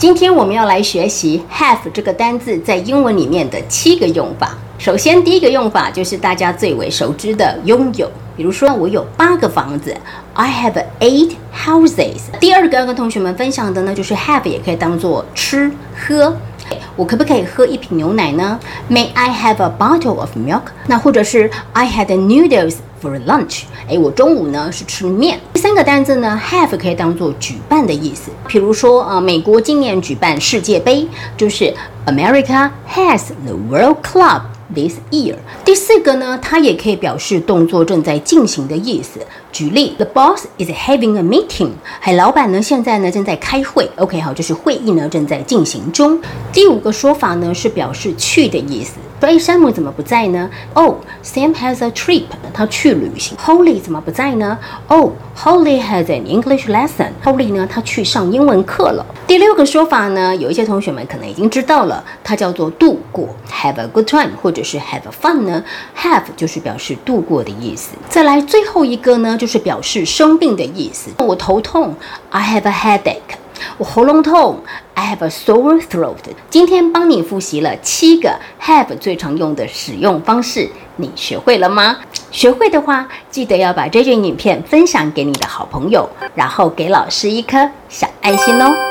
今天我们要来学习 have 这个单字在英文里面的七个用法。首先，第一个用法就是大家最为熟知的拥有，比如说我有八个房子，I have eight houses。第二个要跟同学们分享的呢，就是 have 也可以当做吃喝。我可不可以喝一瓶牛奶呢？May I have a bottle of milk？那或者是 I had noodles for lunch。哎，我中午呢是吃面。第三个单词呢，have 可以当做举办的意思。比如说，呃，美国今年举办世界杯，就是 America has the World Club this year。第四个呢，它也可以表示动作正在进行的意思。举例，The boss is having a meeting。哎，老板呢现在呢正在开会。OK，好，就是会议呢正在进行中。第五个说法呢是表示去的意思。所以山姆怎么不在呢？Oh, Sam has a trip。他去旅行。Holly 怎么不在呢？Oh, Holly has an English lesson。Holly 呢，他去上英文课了。第六个说法呢，有一些同学们可能已经知道了，它叫做度过，have a good time，或者是 have a fun 呢？Have 就是表示度过的意思。再来最后一个呢，就是表示生病的意思。我头痛，I have a headache。我喉咙痛 have a sore throat。今天帮你复习了七个 have 最常用的使用方式，你学会了吗？学会的话，记得要把这卷影片分享给你的好朋友，然后给老师一颗小爱心哦。